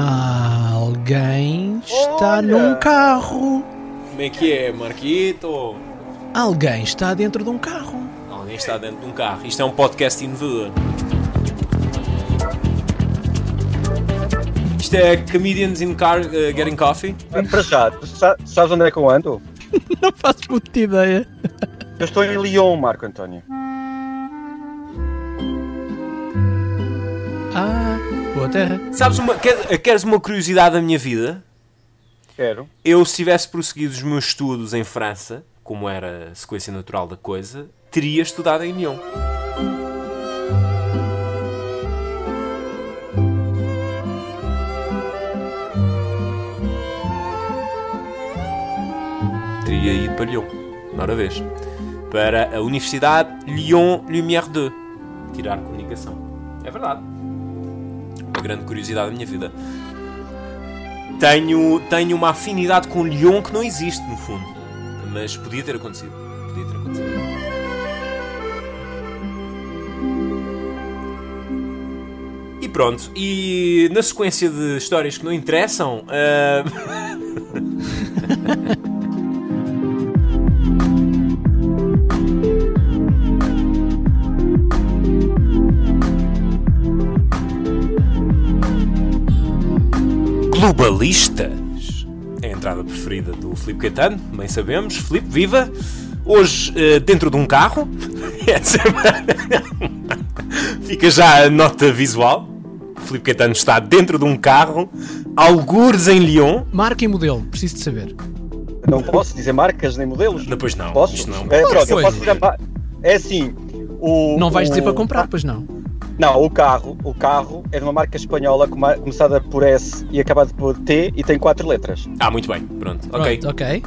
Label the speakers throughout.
Speaker 1: Alguém está
Speaker 2: Olha!
Speaker 1: num carro.
Speaker 3: Como é que é, Marquito?
Speaker 1: Alguém está dentro de um carro.
Speaker 3: Alguém está dentro de um carro. Isto é um podcast inovador. Isto é Comedians in Car uh, Getting Coffee.
Speaker 2: Para já, tu sa- sabes onde é que eu ando?
Speaker 1: Não faço puta ideia.
Speaker 2: Eu estou em Lyon, Marco António.
Speaker 1: Boa terra.
Speaker 3: Sabes, uma, quer- queres uma curiosidade da minha vida?
Speaker 2: Quero.
Speaker 3: Eu, se tivesse prosseguido os meus estudos em França, como era a sequência natural da coisa, teria estudado em Lyon. Teria ido para Lyon, uma vez. Para a Universidade Lyon Lumière 2. Tirar comunicação. É verdade. Grande curiosidade da minha vida tenho, tenho uma afinidade com Lyon que não existe, no fundo. Mas podia ter acontecido. Podia ter acontecido. E pronto. E na sequência de histórias que não interessam. ah, globalistas. É a entrada preferida do Filipe Caetano, bem sabemos. Filipe, viva! Hoje, eh, dentro de um carro. Essa é- Fica já a nota visual. Filipe Caetano está dentro de um carro, algures em Lyon.
Speaker 1: Marca e modelo, preciso de saber.
Speaker 2: Não posso dizer marcas nem modelos?
Speaker 3: Depois não.
Speaker 2: Posso?
Speaker 3: Isto não.
Speaker 2: É, pronto, eu
Speaker 1: Pois.
Speaker 2: posso dizer É assim. O,
Speaker 1: Não vais
Speaker 2: o-
Speaker 1: dizer para comprar, pois não.
Speaker 2: Não, o carro, o carro é de uma marca espanhola começada por S e acabada por T e tem quatro letras.
Speaker 3: Ah, muito bem. Pronto. Ok.
Speaker 1: Pronto, ok.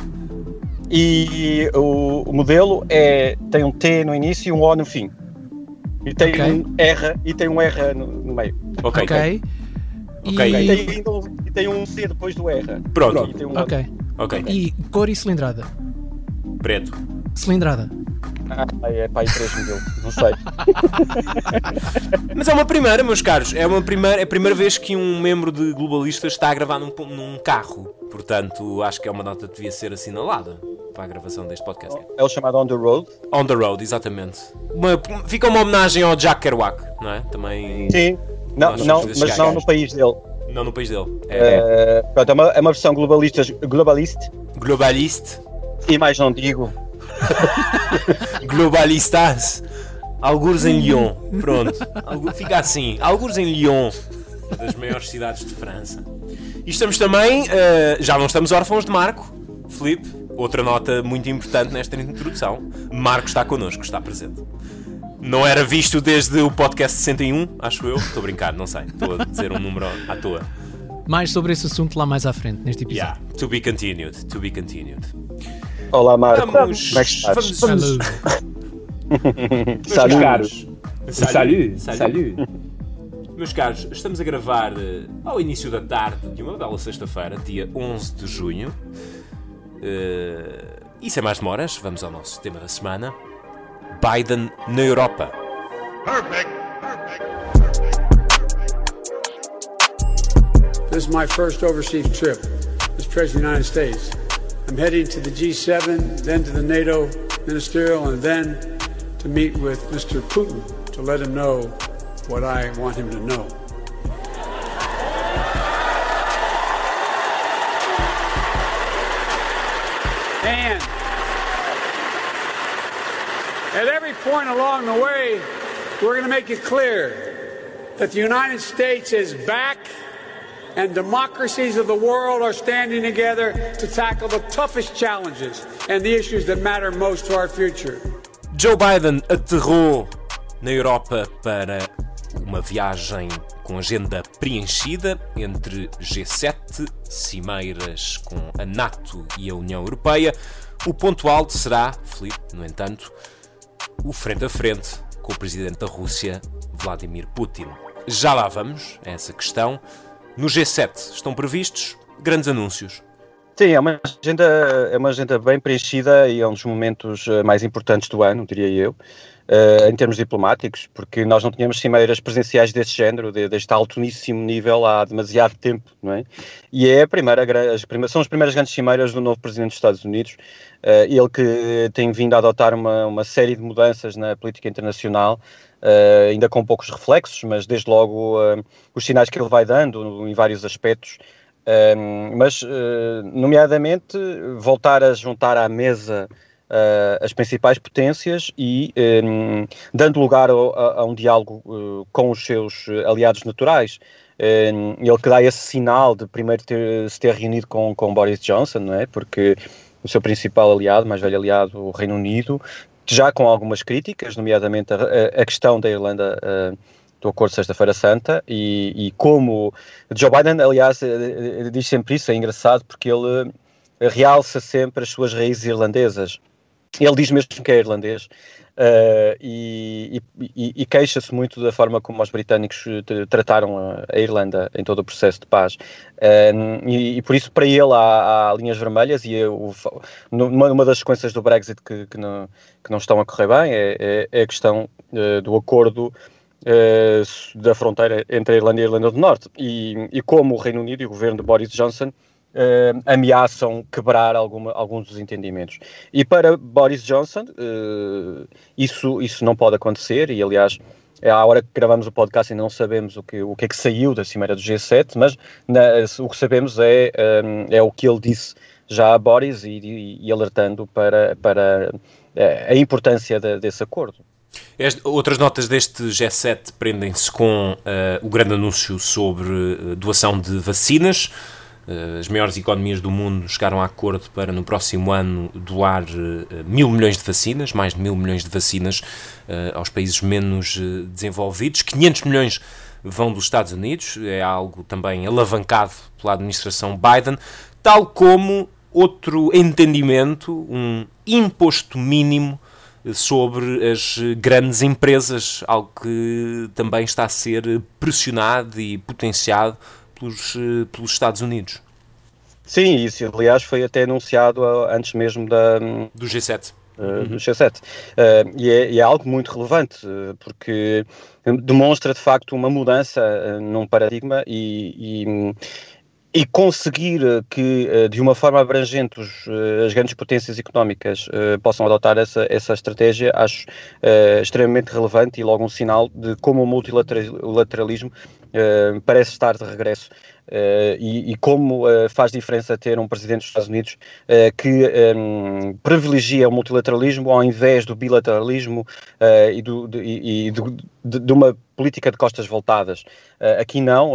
Speaker 2: E o, o modelo é tem um T no início e um O no fim. E tem
Speaker 1: Ok.
Speaker 2: um R e tem um R no, no meio.
Speaker 3: Ok.
Speaker 1: Ok.
Speaker 3: Ok.
Speaker 2: E,
Speaker 1: E,
Speaker 2: tem, um- e tem um C depois do R.
Speaker 3: Pronto.
Speaker 2: E tem um
Speaker 1: ok.
Speaker 3: Ok.
Speaker 1: E cor e cilindrada.
Speaker 3: Preto.
Speaker 1: Cilindrada.
Speaker 2: Ah, é pá, e três modelo. Não sei.
Speaker 3: Mas é uma primeira, meus caros. É uma primeira, é a primeira vez que um membro de globalistas está a gravar num, num carro. Portanto, acho que é uma nota que devia ser assinalada para a gravação deste podcast.
Speaker 2: É o chamado On the Road.
Speaker 3: On the road, exatamente. Uma- fica uma homenagem ao Jack Kerouac, não é? Também.
Speaker 2: Sim. Não, não mas não no país dele.
Speaker 3: Não no país dele. É,
Speaker 2: Eh, pronto, é, uma, é uma versão globalista, globalista
Speaker 3: globaliste.
Speaker 2: e mais não digo.
Speaker 3: Globalistas. Algures em Lyon. Pronto. Fica assim. Algures em Lyon. Das maiores cidades de França. E estamos também. eh, já não estamos órfãos de Marco. Filipe, outra nota muito importante nesta introdução. Marco está connosco, está presente. Não era visto desde o podcast 61, acho eu. Estou a brincar, não sei. Estou a dizer um número à toa.
Speaker 1: Mais sobre esse assunto lá mais à frente, neste episódio.
Speaker 3: Yeah, to be continued. To be continued.
Speaker 2: Olá, Marco.
Speaker 3: Vamos.
Speaker 2: Como é que estás?
Speaker 3: Vamos. Meus caros.
Speaker 4: Salut, salut.
Speaker 3: Meus caros, estamos a gravar eh, ao início da tarde de uma bela sexta-feira, dia 11 de junho. Eh, e sem mais demoras, vamos ao nosso tema da semana: Biden na Europa.
Speaker 5: This is my first overseas trip as President of the United States. I'm heading to the G7, then to the NATO ministerial, and then to meet with Mr. Putin to let him know what I want him to know. And at every point along the way, we're going to make it clear that the United States is back and democracies of the world are standing together to tackle the toughest challenges and the issues that matter most to our future.
Speaker 3: Joe Biden aterrou na Europa para uma viagem com agenda preenchida entre G7, cimeiras com a NATO e a União Europeia. O ponto alto será, Filipe, no entanto, o frente a frente com o presidente da Rússia, Vladimir Putin. Já lá vamos a essa questão. No G7 estão previstos grandes anúncios.
Speaker 2: Sim, é uma, agenda, é uma agenda bem preenchida e é um dos momentos eh, mais importantes do ano, diria eu. uh, em termos diplomáticos, porque nós não tínhamos cimeiras presenciais desse género, de, deste altíssimo nível há demasiado tempo, não é? E é a primeira, as são as primeiras grandes cimeiras do novo Presidente dos Estados Unidos, uh, ele que tem vindo a adotar uma, uma série de mudanças na política internacional, Uh, ainda com poucos reflexos, mas desde logo uh, os sinais que ele vai dando em vários aspectos. Uh, mas, nomeadamente, voltar a juntar à mesa as principais potências e dando lugar a, a um diálogo com os seus aliados naturais. ele que dá esse sinal de primeiro ter, se ter reunido com, com Boris Johnson, não é? Porque o seu principal aliado, mais velho aliado, o Reino Unido, já com algumas críticas, nomeadamente a, a questão da Irlanda uh, do Acordo de Sexta-feira Santa, e, e, como Joe Biden, aliás, eh, diz sempre isso, é engraçado, porque ele realça sempre as suas raízes irlandesas. Ele diz mesmo que é irlandês, Uh, e, e, e queixa-se muito da forma como os britânicos trataram a, Irlanda em todo o processo de paz. Uh, e, e, por isso, para ele, há, há linhas vermelhas. E eu, numa, uma das sequências do Brexit que, que, não, que não estão a correr bem é, é, é a questão uh, do acordo. da fronteira entre a Irlanda e a Irlanda do Norte e, e como o Reino Unido e o governo de Boris Johnson Uh, ameaçam quebrar alguma, alguns dos entendimentos. E para Boris Johnson, uh, isso, isso não pode acontecer, e aliás, é à hora que gravamos o podcast ainda não sabemos o que, o que é que saiu da Cimeira do G7, mas na, o que sabemos é, um, é o que ele disse já a Boris e, e, e alertando para, para uh, a importância de, desse acordo.
Speaker 3: outras notas deste G7 prendem-se com o grande anúncio sobre doação de vacinas. Eh, as maiores economias do mundo chegaram a acordo para no próximo ano doar eh, mil milhões de vacinas, mais de mil milhões de vacinas eh, aos países menos desenvolvidos. 500 milhões vão dos Estados Unidos, é algo também alavancado pela administração Biden, tal como outro entendimento, um imposto mínimo sobre as grandes empresas, algo que também está a ser pressionado e potenciado pelos, eh, pelos Estados Unidos.
Speaker 2: Sim, isso aliás foi até anunciado ah, antes mesmo da,
Speaker 3: do G7.
Speaker 2: Uh, uhum. do G7. Uh, e, é, e, é, algo muito relevante, uh, porque demonstra de facto uma mudança num paradigma e, e, e, conseguir que, de uma forma abrangente, os, as grandes potências económicas possam adotar essa, essa estratégia, acho extremamente relevante e logo um sinal de como o multilateralismo uh, parece estar de regresso. Uh, e, e, como uh, faz diferença ter um presidente dos Estados Unidos que um, privilegia o multilateralismo ao invés do bilateralismo e, do, de, e do, de, de, uma política de costas voltadas. aqui não.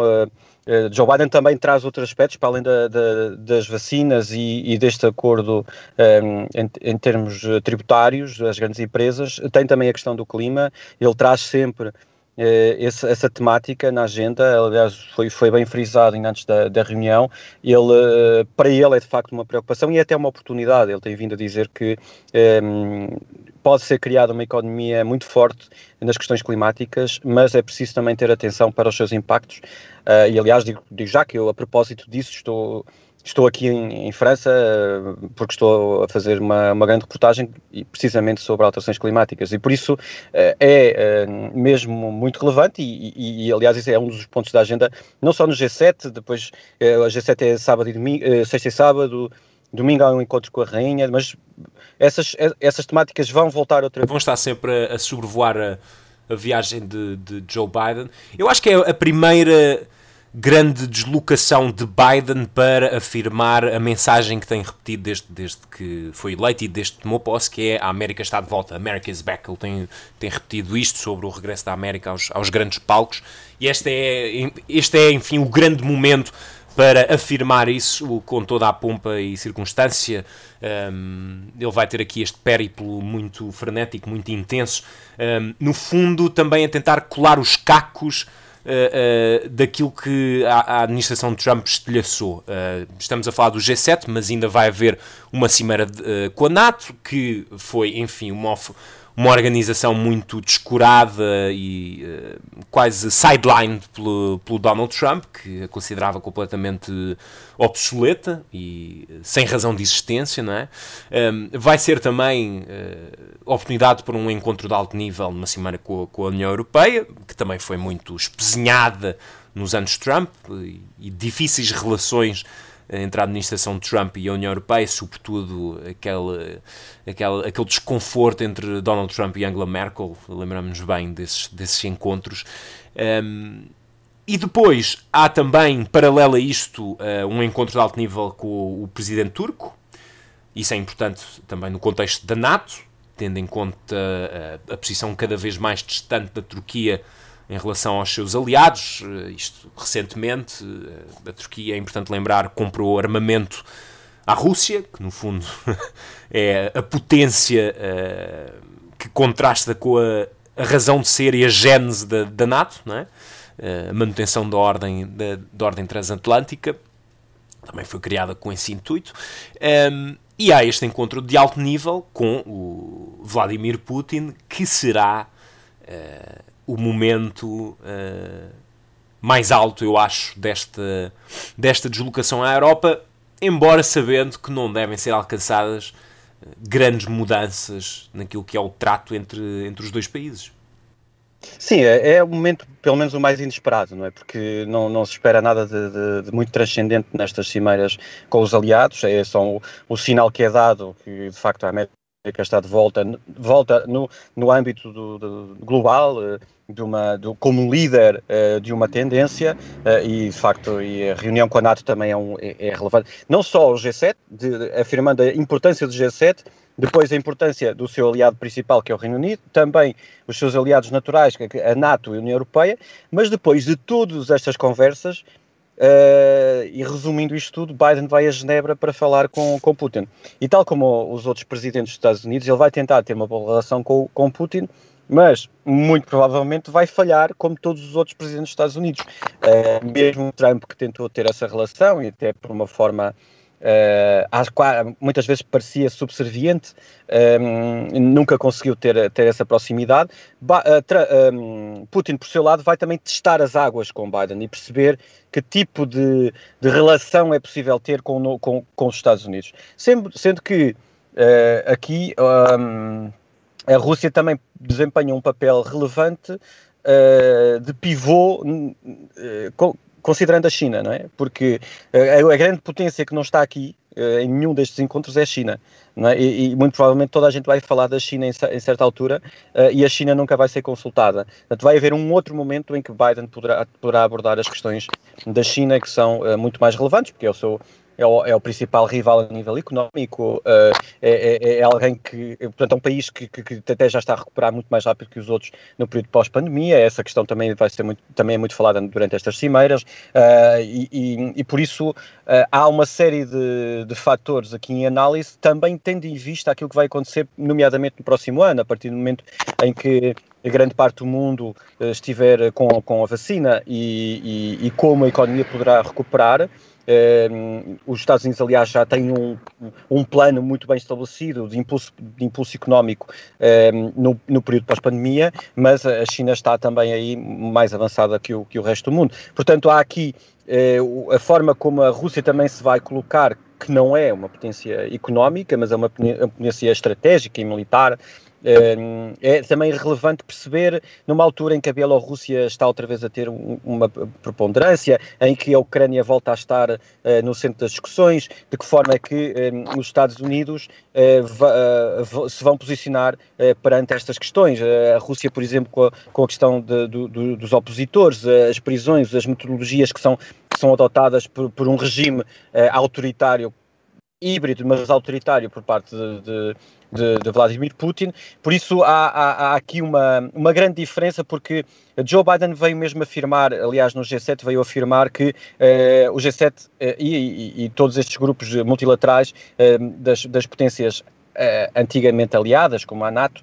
Speaker 2: Joe Biden também traz outros aspectos, para além da, da, das vacinas e, e deste acordo um, em, em, termos tributários das grandes empresas, tem também a questão do clima. Ele traz sempre eh, essa, essa, temática na agenda, aliás, foi, foi bem frisado ainda antes da, da reunião. Ele, eh, para ele, é de facto uma preocupação e é até uma oportunidade. Ele tem vindo a dizer que ehm, pode ser criada uma economia muito forte nas questões climáticas, mas é preciso também ter atenção para os seus impactos. Uh, e, aliás, digo, digo já que eu, a propósito disso, estou Estou aqui em, em, França porque estou a fazer uma, uma, grande reportagem precisamente sobre alterações climáticas e por isso eh, é eh, mesmo muito relevante e, e, e, aliás isso é um dos pontos da agenda não só no G7, depois eh, a G7 é sábado e domingo, sexta e sábado, domingo há um encontro com a rainha, mas essas, essas temáticas vão voltar outra vez.
Speaker 3: Vão estar sempre a sobrevoar a, a viagem de, de Joe Biden. Eu acho que é a primeira grande deslocação de Biden para afirmar a mensagem que tem repetido desde, desde que foi eleito e desde que tomou posse, que é a América está de volta, America is back. Ele tem, tem repetido isto sobre o regresso da América aos, aos grandes palcos e este é, este é, enfim, o grande momento para afirmar isso com toda a pompa e circunstância. Um, ele vai ter aqui este périplo muito frenético, muito intenso. Um, no fundo, também a tentar colar os cacos uh, daquilo que a, a, administração de Trump estilhaçou. Uh, estamos a falar do G7, mas ainda vai haver uma cimeira de, com a NATO, que foi, enfim, uma, uma organização muito descurada e uh, quase sidelined pelo, pelo Donald Trump, que a considerava completamente obsoleta e sem razão de existência, não é? Um, vai ser também uh, oportunidade para um encontro de alto nível numa semana com a, com a União Europeia, que também foi muito espezinhada nos anos Trump e, e difíceis relações entre a administração de Trump e a União Europeia, sobretudo aquele, aquele, aquele desconforto entre Donald Trump e Angela Merkel, lembramos bem desses, desses encontros. Um, e depois há também, paralelo a isto, uh, um encontro de alto nível com o presidente turco. Isso é importante também no contexto da NATO, tendo em conta a, a posição cada vez mais distante da Turquia em relação aos seus aliados. Eh, isto recentemente, eh, a Turquia, é importante lembrar, comprou armamento à Rússia, que no fundo é a potência uh, que contrasta com a, razão de ser e a gênese da, da NATO, não é? a manutenção da ordem, da, da, ordem transatlântica, também foi criada com esse intuito. Ehm, e há este encontro de alto nível com o Vladimir Putin, que será o momento uh, mais alto, eu acho, desta, desta deslocação à Europa, embora sabendo que não devem ser alcançadas uh, grandes mudanças naquilo que é o trato entre, entre os dois países.
Speaker 2: Sim, é, é o momento, pelo menos o mais inesperado, não é? Porque não, não se espera nada de, de, de muito transcendente nestas cimeiras com os aliados, é só o, o sinal que é dado que de facto a América está de volta, volta no, no âmbito do, do global, eh, de uma, do, como líder uh, de uma tendência, uh, e de facto e a reunião com a NATO também é, um, é, é relevante. Não só o G7, de, afirmando a importância do G7, depois a importância do seu aliado principal, que é o Reino Unido, também os seus aliados naturais, que é a NATO e a União Europeia, mas depois de todas estas conversas, Uh, e resumindo isto tudo, Biden vai a Genebra para falar com, com Putin. E tal como os outros presidentes dos Estados Unidos, ele vai tentar ter uma boa relação com, com Putin, mas muito provavelmente vai falhar como todos os outros presidentes dos Estados Unidos. Uh, mesmo Trump que tentou ter essa relação e até por uma forma uh, muitas vezes parecia subserviente, um, nunca conseguiu ter, ter essa proximidade. Ba uh, um, Putin, por seu lado, vai também testar as águas com Biden e perceber que tipo de, de relação é possível ter com, com, com os Estados Unidos. Sendo, sendo que aqui. Um, a Rússia também desempenha um papel relevante uh, de pivô, uh, considerando a China, não é? Porque uh, a grande potência que não está aqui em nenhum destes encontros é a China. É? E, e, muito provavelmente toda a gente vai falar da China em, em certa altura uh, e a China nunca vai ser consultada. Portanto, vai haver um outro momento em que Biden poderá, poderá abordar as questões da China que são uh, muito mais relevantes, porque é o seu é o, é o, principal rival a nível económico, uh, é, é, alguém que, portanto, é um país que, que, que, até já está a recuperar muito mais rápido que os outros no período pós-pandemia. Essa questão também vai ser muito, também é muito falada durante estas cimeiras uh, e, e, e, por isso uh, há uma série de, de fatores aqui em análise, também tendo em vista aquilo que vai acontecer, nomeadamente no próximo ano, a partir do momento em que a grande parte do mundo estiver com, com a vacina e, e, e como a economia poderá recuperar. Uh, os Estados Unidos, aliás, já têm um, um plano muito bem estabelecido de impulso, de impulso económico uh, no, no, período pós-pandemia, mas a China está também aí mais avançada que o, que o resto do mundo. Portanto, há aqui uh, a forma como a Rússia também se vai colocar, que não é uma potência económica, mas é uma potência estratégica e militar, é também relevante perceber, numa altura em que a Bielorrússia está outra vez a ter uma preponderância, em que a Ucrânia volta a estar uh, no centro das discussões, de que forma é que um, os Estados Unidos uh, se vão posicionar perante estas questões. a Rússia, por exemplo, com a, com a questão de, do, dos opositores, as prisões, as metodologias que são, que são adotadas por, por um regime autoritário híbrido, mas autoritário por parte de, de, de, Vladimir Putin. Por isso há, há, há, aqui uma, uma grande diferença, porque Joe Biden veio mesmo afirmar, aliás, no G7 veio afirmar que uh, o G7 uh, eh, e, e, todos estes grupos multilaterais uh, das, das potências antigamente aliadas, como a NATO,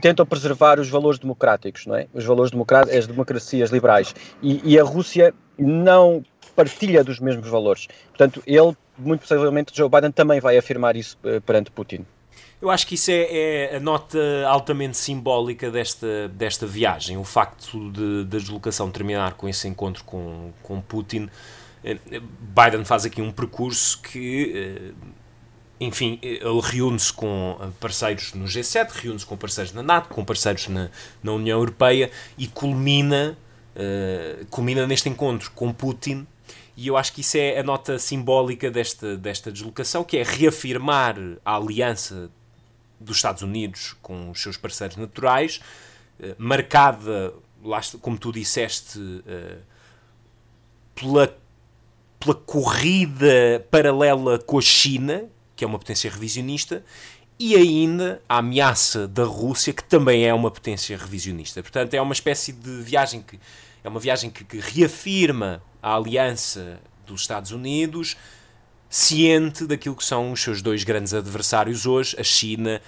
Speaker 2: tentam preservar os valores democráticos, não é? Os valores democráticos, as democracias liberais. E, e, a Rússia não partilha dos mesmos valores. Portanto, ele, muito possivelmente, Joe Biden também vai afirmar isso uh, perante Putin.
Speaker 3: Eu acho que isso é, é, a nota altamente simbólica desta, desta viagem. O facto de, da deslocação terminar com esse encontro com, com Putin. Eh, Biden faz aqui um percurso que, eh, enfim, ele reúne-se com parceiros no G7, reúne-se com parceiros na NATO, com parceiros na, na União Europeia e culmina, culmina neste encontro com Putin e eu acho que isso é a nota simbólica desta, desta deslocação, que é reafirmar a aliança dos Estados Unidos com os seus parceiros naturais, eh, marcada, como tu disseste, eh, pela, pela corrida paralela com a China, que é uma potência revisionista, e ainda a ameaça da Rússia, que também é uma potência revisionista. Portanto, é uma espécie de viagem que é uma viagem que, que reafirma a aliança dos Estados Unidos, ciente daquilo que são os seus dois grandes adversários hoje, a China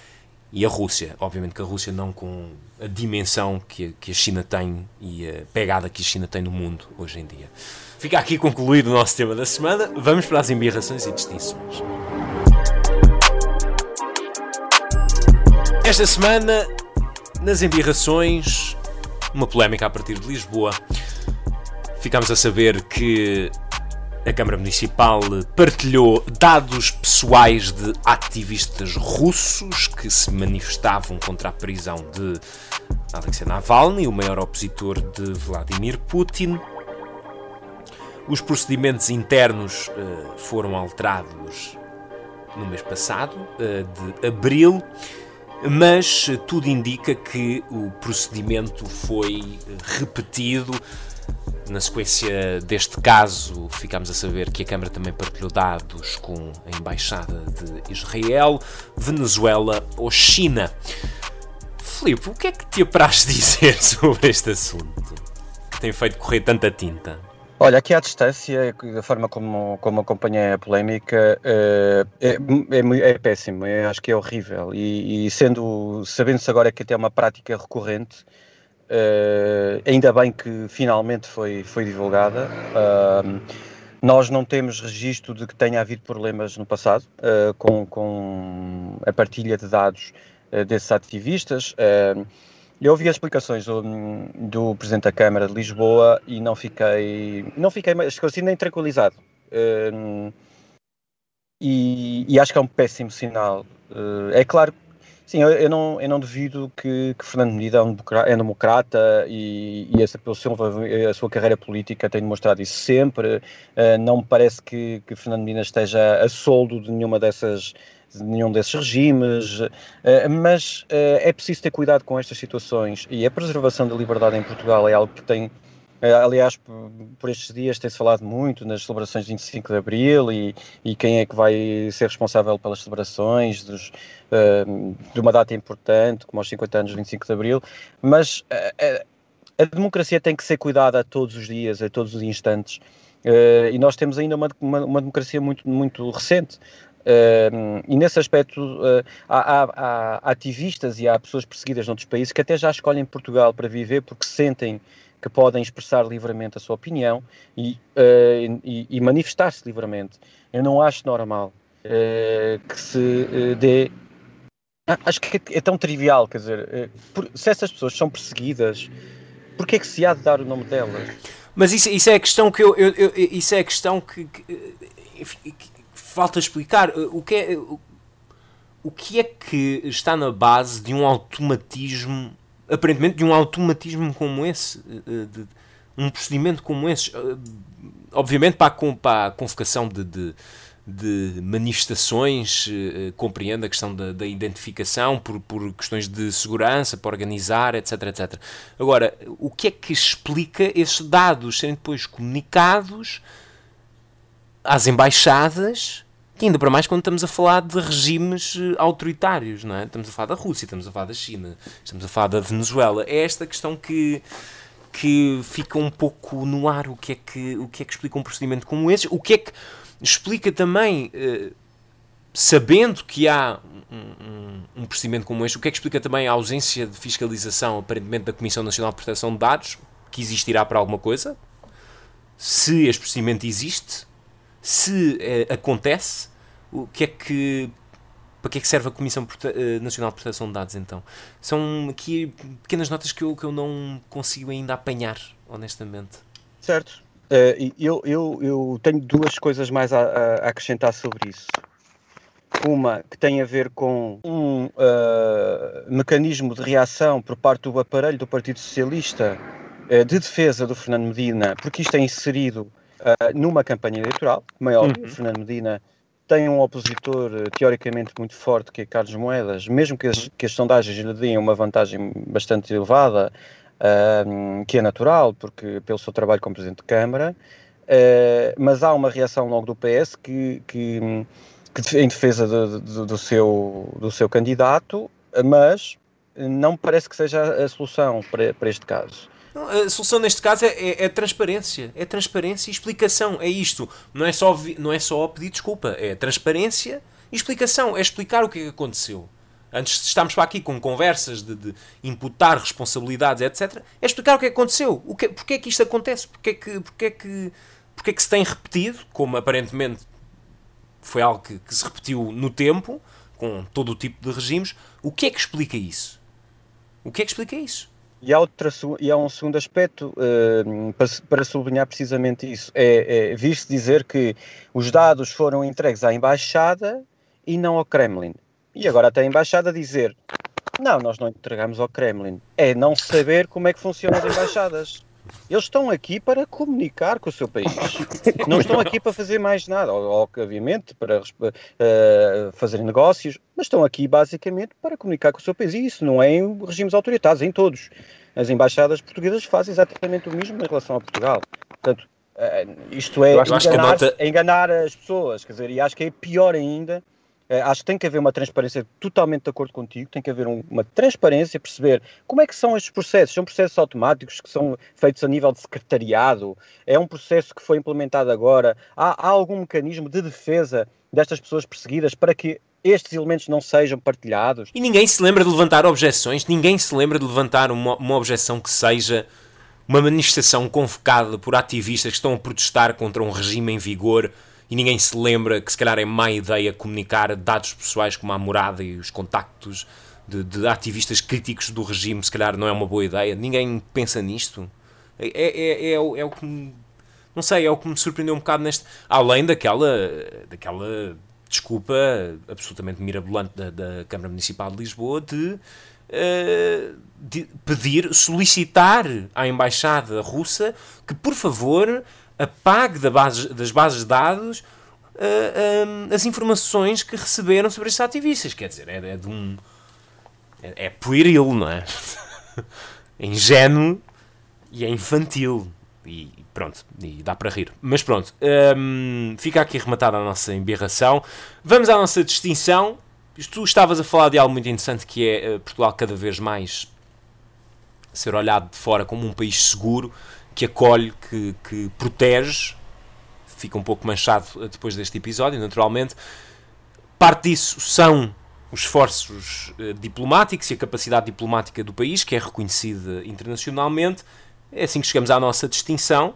Speaker 3: e a Rússia. Obviamente que a Rússia não com a dimensão que, que a China tem e a pegada que a China tem no mundo hoje em dia. Fica aqui concluído o nosso tema da semana. Vamos para as embirrações e distinções. Esta semana, nas embirrações, uma polémica a partir de Lisboa. Ficámos a saber que a Câmara Municipal partilhou dados pessoais de ativistas russos que se manifestavam contra a prisão de Alexei Navalny, o maior opositor de Vladimir Putin. Os procedimentos internos uh, foram alterados no mês passado, uh, de abril, mas tudo indica que o procedimento foi repetido na sequência deste caso, ficámos a saber que a Câmara também partilhou dados com a Embaixada de Israel, Venezuela ou China. Filipe, o que é que te apraz dizer sobre este assunto? Que tem feito correr tanta tinta?
Speaker 2: Olha, aqui à distância, da forma como, como acompanhei a polémica, eh, é, é, é péssimo, é, acho que é horrível. E, e sendo, sabendo-se agora que até é uma prática recorrente, Uh, ainda bem que finalmente foi, foi divulgada. Nós não temos registro de que tenha havido problemas no passado uh, com, com a partilha de dados desses ativistas. Eu ouvi as explicações do, do, Presidente da Câmara de Lisboa e não fiquei, não fiquei assim, nem tranquilizado. E, e, acho que é um péssimo sinal. é claro Sim, eu, eu, não, eu não duvido que, que Fernando Medida é um democrata, é um democrata e, e essa, pelo seu, a sua carreira política tem demonstrado isso sempre. Uh, não me parece que, que Fernando Medida esteja a soldo de nenhuma dessas de nenhum desses regimes, uh, mas uh, é preciso ter cuidado com estas situações e a preservação da liberdade em Portugal é algo que tem eh, aliás, por estes dias tem-se falado muito nas celebrações de 25 de Abril e, e quem é que vai ser responsável pelas celebrações dos, de uma data importante, como aos 50 anos de 25 de Abril, mas a democracia tem que ser cuidada a todos os dias, a todos os instantes. Uh, e nós temos ainda uma, uma, uma democracia muito, muito recente. Uh, e nesse aspecto uh, há, há, há, ativistas e há pessoas perseguidas noutros países que até já escolhem Portugal para viver porque sentem que podem expressar livremente a sua opinião e, uh, e, e manifestar-se livremente. Eu não acho normal uh, que se dê. Acho que é, é tão trivial, quer dizer, por, se essas pessoas são perseguidas, porquê é que se há de dar o nome delas?
Speaker 3: Mas isso, isso é a questão que eu, eu, eu isso é a questão que, que, que falta explicar. O que é o, o que é que está na base de um automatismo aparentemente de um automatismo como esse, eh, de um procedimento como esse. Eh, obviamente, para a, para a convocação de, de, de manifestações, eh, compreendo a questão da, da, identificação por, por questões de segurança, para organizar, etc, etc. Agora, o que é que explica esses dados serem depois comunicados às embaixadas que ainda para mais quando estamos a falar de regimes eh, autoritários, não é? Estamos a falar da Rússia, estamos a falar da China, estamos a falar da Venezuela. É esta questão que, que fica um pouco no ar. O que, é que, o que é que explica um procedimento como esse? O que é que explica também, eh, sabendo que há um, um, um, procedimento como este, o que é que explica também a ausência de fiscalização, aparentemente, da Comissão Nacional de Proteção de Dados, que existirá para alguma coisa? Se este procedimento existe, se eh, acontece, o que é que Para que é que serve a Comissão eh, Nacional de Proteção de Dados, então? São aqui pequenas notas que eu, que eu não consigo ainda apanhar, honestamente.
Speaker 2: Certo. Uh, eu, eu, eu tenho duas coisas mais a, a, acrescentar sobre isso. Uma que tem a ver com um uh, mecanismo de reação por parte do aparelho do Partido Socialista uh, de defesa do Fernando Medina, porque isto é inserido numa campanha eleitoral, maior, uhum. Fernando Medina tem um opositor eh, teoricamente muito forte, que é Carlos Moedas, mesmo que as, que as sondagens lhe deem uma vantagem bastante elevada, uh, que é natural, porque pelo seu trabalho como Presidente de Câmara, uh, mas há uma reação logo do PS que, que, que em defesa de, de, do, seu, do seu candidato, mas não parece que seja a solução para, para este caso.
Speaker 3: A solução neste caso é, é, é, transparência. É transparência e explicação. É isto. Não é, só, não é só pedir desculpa. É transparência e explicação. É explicar o que é que aconteceu. Antes de estarmos para aqui com conversas de, de imputar responsabilidades, etc., é explicar o que é que aconteceu. O que, porque é que isto acontece? Porque é que, porque é que, porque é que se tem repetido, como aparentemente foi algo que, que se repetiu no tempo, com todo o tipo de regimes. O que é que explica isso? O que é que explica isso?
Speaker 2: E há, outra, e há um segundo aspecto uh, para, para, sublinhar precisamente isso. É, é dizer que os dados foram entregues à Embaixada e não ao Kremlin. E agora até a Embaixada dizer não, nós não entregamos ao Kremlin. É não saber como é que funcionam as embaixadas. Eles estão aqui para comunicar com o seu país. Não estão aqui para fazer mais nada. Obviamente, para uh, fazer negócios, mas estão aqui basicamente para comunicar com o seu país. E isso não é em regimes autoritários, é em todos. As embaixadas portuguesas fazem exatamente o mesmo em relação a Portugal. Portanto, uh, isto é enganar, nota... enganar as pessoas. Quer dizer, e acho que é pior ainda acho que tem que haver uma transparência totalmente de acordo contigo, tem que haver um, uma transparência, perceber como é que são estes processos. São processos automáticos que são feitos a nível de secretariado? É um processo que foi implementado agora? Há, há algum mecanismo de defesa destas pessoas perseguidas para que estes elementos não sejam partilhados?
Speaker 3: E ninguém se lembra de levantar objeções, ninguém se lembra de levantar uma, uma objeção que seja uma manifestação convocada por ativistas que estão a protestar contra um regime em vigor e ninguém se lembra que se calhar é má ideia comunicar dados pessoais como a morada e os contactos de, de, ativistas críticos do regime, se calhar não é uma boa ideia. Ninguém pensa nisto. É, é, é, é, o, é o que me, não sei, é o que me surpreendeu um bocado neste. Além daquela, daquela desculpa absolutamente mirabolante da, da Câmara Municipal de Lisboa de, uh, de pedir, solicitar à Embaixada Russa que, por favor, apague da base, das bases de dados uh, eh, um, eh, as informações que receberam sobre estes ativistas. Quer dizer, é, é de um. É, é pueril, não é? é ingênuo e é infantil. E pronto, e dá para rir. Mas pronto, um, fica aqui rematada a nossa embirração. Vamos à nossa distinção. Tu estavas a falar de algo muito interessante que é uh, Portugal cada vez mais ser olhado de fora como um país seguro que acolhe, que, que protege. Fica um pouco manchado depois deste episódio, naturalmente. Parte disso são os esforços eh, diplomáticos e a capacidade diplomática do país, que é reconhecida internacionalmente. É assim que chegamos à nossa distinção,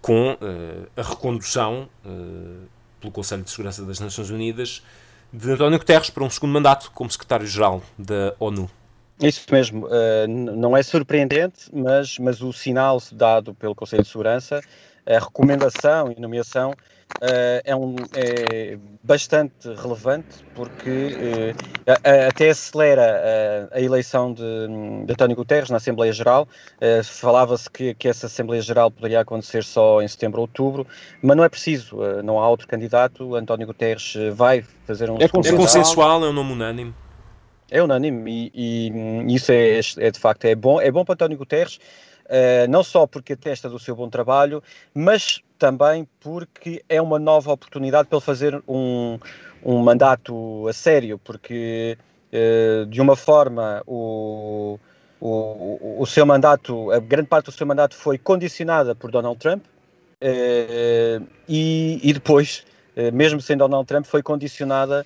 Speaker 3: com uh, a recondução uh, pelo Conselho de Segurança das Nações Unidas de António Guterres para um segundo mandato como secretário-geral da ONU.
Speaker 2: Isso mesmo, uh, não é surpreendente, mas, mas o sinal dado pelo Conselho de Segurança, a recomendação e nomeação uh, é, um, é bastante relevante porque uh, até acelera a eleição de, de António Guterres na Assembleia Geral. Falava-se que, que essa Assembleia Geral poderia acontecer só em setembro ou outubro, mas não é preciso, não há outro candidato. António Guterres vai fazer um.
Speaker 3: É, é consensual, é um nome unânime.
Speaker 2: É unânime e, e isso é, é, de facto é bom. É bom para António Guterres, uh, não só porque atesta do seu bom trabalho, mas também porque é uma nova oportunidade para ele fazer um, um mandato a sério, porque uh, de uma forma o, o, o seu mandato, a grande parte do seu mandato foi condicionada por Donald Trump uh, e, e, depois, mesmo sem Donald Trump, foi condicionada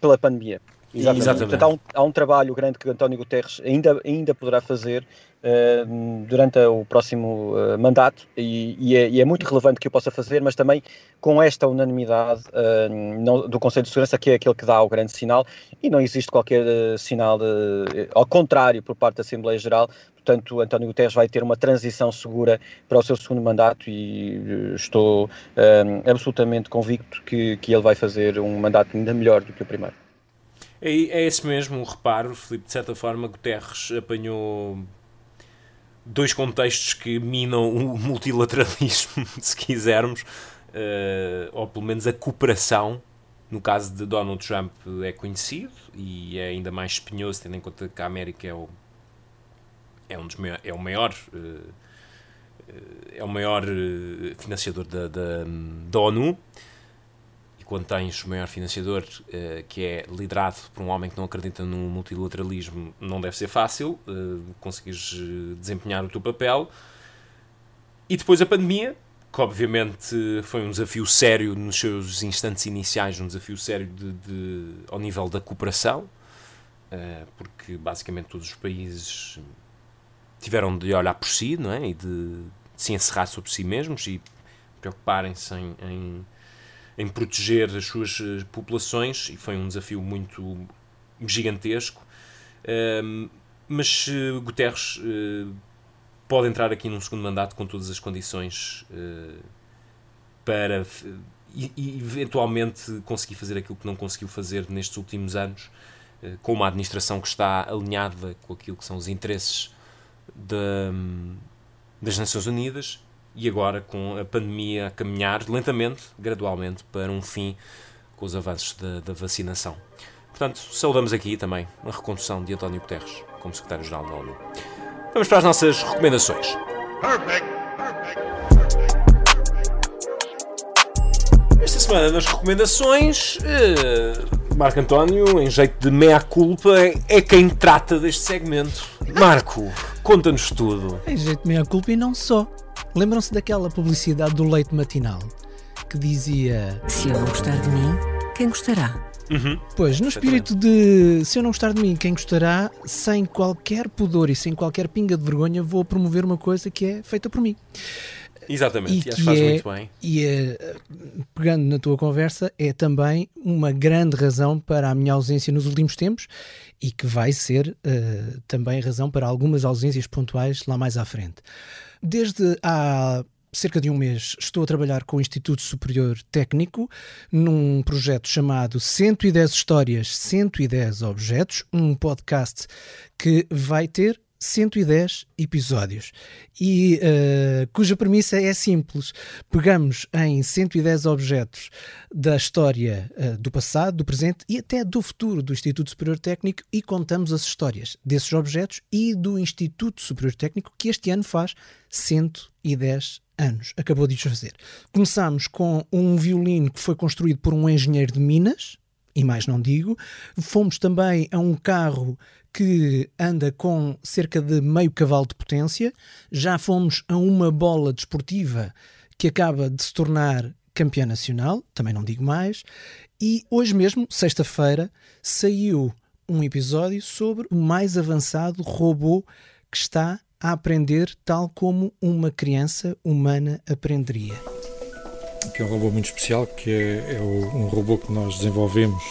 Speaker 2: pela pandemia. Exatamente. Exatamente. Portanto, há um, há um, trabalho grande que António Guterres ainda, ainda poderá fazer uh, durante o próximo uh, mandato e, e, é, e, é, muito relevante que o possa fazer, mas também com esta unanimidade uh, não, do Conselho de Segurança, que é aquele que dá o grande sinal, e não existe qualquer sinal de, ao contrário por parte da Assembleia Geral, portanto António Guterres vai ter uma transição segura para o seu segundo mandato e estou absolutamente convicto que, que ele vai fazer um mandato ainda melhor do que o primeiro.
Speaker 3: É, é esse mesmo o reparo, Filipe. De certa forma, Guterres apanhou dois contextos que minam o multilateralismo, se quisermos, uh, ou pelo menos a cooperação. No caso de Donald Trump é conhecido e é ainda mais espinhoso, tendo em conta que a América é o, é um dos maior, é o maior uh, é o maior financiador da, da, da ONU quando tens o maior financiador uh, que é liderado por um homem que não acredita no multilateralismo, não deve ser fácil uh, conseguires eh, desempenhar o teu papel. E depois a pandemia, que obviamente foi um desafio sério nos seus instantes iniciais, um desafio sério de, de ao nível da cooperação, uh, porque basicamente todos os países tiveram de olhar por si não é? e de, de se encerrar sobre si mesmos e preocuparem-se em, em em proteger as suas eh, populações e foi um desafio muito gigantesco. mas Guterres eh, pode entrar aqui num segundo mandato com todas as condições eh, para eventualmente conseguir fazer aquilo que não conseguiu fazer nestes últimos anos, com uma administração que está alinhada com aquilo que são os interesses da, das Nações Unidas e agora com a pandemia a caminhar lentamente, gradualmente, para um fim com os avanços da, da vacinação. Portanto, saudamos aqui também a recondução de António Guterres como secretário-geral da ONU. Vamos para as nossas recomendações. Perfect. Esta semana nas recomendações, uh, Marco António, em jeito de meia-culpa, é quem trata deste segmento. Marco, conta-nos tudo.
Speaker 1: Em jeito de meia-culpa e não só. Lembram-se daquela publicidade do leite matinal que dizia:
Speaker 6: Se eu não gostar de mim, quem gostará?
Speaker 1: Uhum. Pois, no espírito de se eu não gostar de mim, quem gostará, sem qualquer pudor e sem qualquer pinga de vergonha, vou promover uma coisa que é feita por mim.
Speaker 3: Exatamente, e, e faz é, muito bem.
Speaker 1: E é, pegando na tua conversa, é também uma grande razão para a minha ausência nos últimos tempos e que vai ser uh, também razão para algumas ausências pontuais lá mais à frente. Desde há cerca de um mês estou a trabalhar com o Instituto Superior Técnico num projeto chamado 110 Histórias, 110 Objetos, um podcast que vai ter 110 episódios e uh, cuja premissa é simples. Pegamos em 110 objetos da história uh, do passado, do presente e até do futuro do Instituto Superior Técnico e contamos as histórias desses objetos e do Instituto Superior Técnico que este ano faz 110 anos. Acabou de fazer. Começámos com um violino que foi construído por um engenheiro de Minas, e mais não digo. Fomos também a um carro que anda com cerca de meio cavalo de potência. Já fomos a uma bola desportiva que acaba de se tornar campeã nacional, também não digo mais. E hoje mesmo, sexta-feira, saiu um episódio sobre o mais avançado robô que está a aprender tal como uma criança humana aprenderia.
Speaker 7: Que é um robô muito especial, que é, é um robô que nós desenvolvemos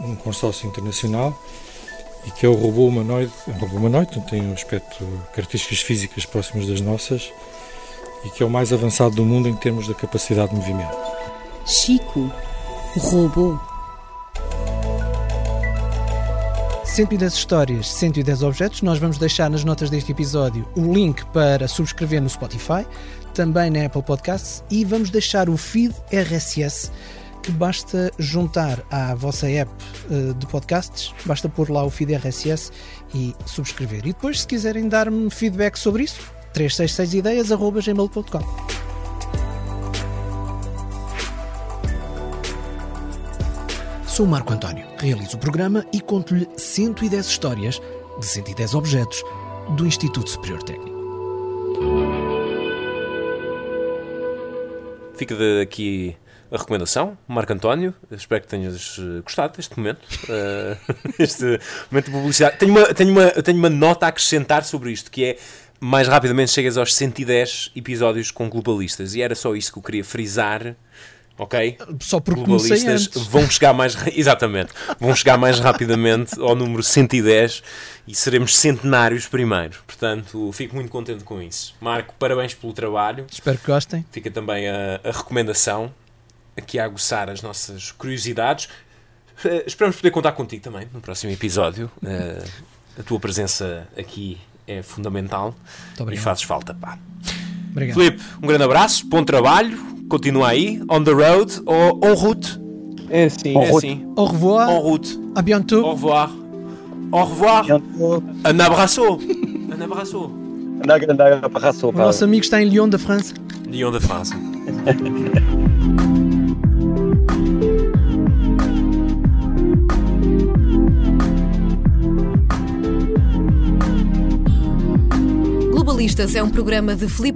Speaker 7: um consórcio internacional e que é o robô humanoide. É um robô humanoide, tem um aspecto, características físicas próximas das nossas e que é o mais avançado do mundo em termos da capacidade de movimento.
Speaker 6: Chico, robô.
Speaker 1: 110 histórias, 110 objetos. Nós vamos deixar nas notas deste episódio o link para subscrever no Spotify, também na Apple Podcasts e vamos deixar o feed RSS que basta juntar à vossa app uh, de podcasts, basta pôr lá o feed RSS e subscrever. E depois, se quiserem dar-me feedback sobre isso, 366ideias.gmail.com Sou Marco António, realizo o programa e conto-lhe 110 histórias de 110 objetos do Instituto Superior Técnico.
Speaker 3: Fica aqui a recomendação, Marco António. Espero que tenhas eh, gostado deste momento. Uh, este momento de publicidade. Tenho uma, tenho, uma, tenho uma nota a acrescentar sobre isto, que é mais rapidamente chegas aos 110 episódios com globalistas. E era só isso que eu queria frisar. Ok?
Speaker 1: Só porque globalistas
Speaker 3: vão chegar mais exatamente, vão chegar mais rapidamente ao número 110 e seremos centenários primeiro. Portanto, fico muito contente com isso. Marco, parabéns pelo trabalho.
Speaker 1: Espero que gostem.
Speaker 3: Fica também a, a recomendação aqui a aguçar as nossas curiosidades. Uh, esperamos poder contar contigo também no próximo episódio. Uh, a tua presença aqui é fundamental e fazes falta, pá.
Speaker 1: Obrigado.
Speaker 3: Filipe, um grande abraço, bom trabalho, continua aí, on the road ou en route.
Speaker 4: É sim.
Speaker 3: É sim.
Speaker 1: Au revoir.
Speaker 3: En route.
Speaker 1: À bientôt.
Speaker 3: Au revoir. Au revoir. Un abraço. Un abraço.
Speaker 2: Um abraço.
Speaker 1: O nosso amigo está em Lyon da França.
Speaker 3: Lyon da França.
Speaker 6: Globalistas é um programa de Felipe